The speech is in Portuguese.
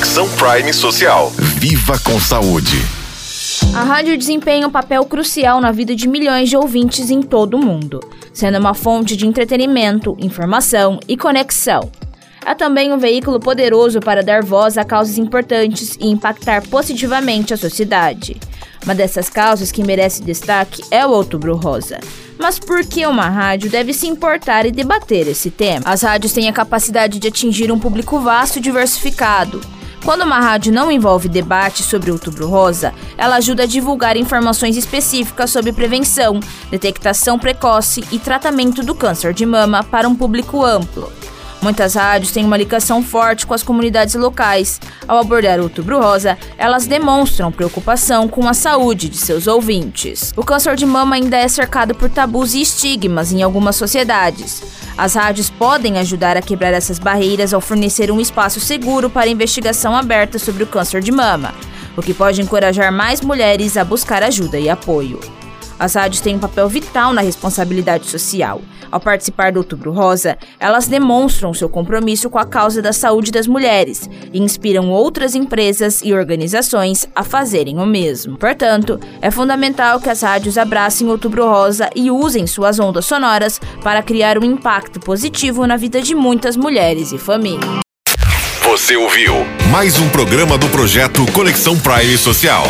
Conexão Prime Social. Viva com saúde. A rádio desempenha um papel crucial na vida de milhões de ouvintes em todo o mundo, sendo uma fonte de entretenimento, informação e conexão. É também um veículo poderoso para dar voz a causas importantes e impactar positivamente a sociedade. Uma dessas causas que merece destaque é o Outubro Rosa. Mas por que uma rádio deve se importar e debater esse tema? As rádios têm a capacidade de atingir um público vasto e diversificado. Quando uma rádio não envolve debate sobre o Outubro Rosa, ela ajuda a divulgar informações específicas sobre prevenção, detectação precoce e tratamento do câncer de mama para um público amplo. Muitas rádios têm uma ligação forte com as comunidades locais. Ao abordar o Outubro Rosa, elas demonstram preocupação com a saúde de seus ouvintes. O câncer de mama ainda é cercado por tabus e estigmas em algumas sociedades. As rádios podem ajudar a quebrar essas barreiras ao fornecer um espaço seguro para investigação aberta sobre o câncer de mama, o que pode encorajar mais mulheres a buscar ajuda e apoio. As rádios têm um papel vital na responsabilidade social. Ao participar do Outubro Rosa, elas demonstram seu compromisso com a causa da saúde das mulheres e inspiram outras empresas e organizações a fazerem o mesmo. Portanto, é fundamental que as rádios abracem o Outubro Rosa e usem suas ondas sonoras para criar um impacto positivo na vida de muitas mulheres e famílias. Você ouviu mais um programa do projeto Conexão Prime Social.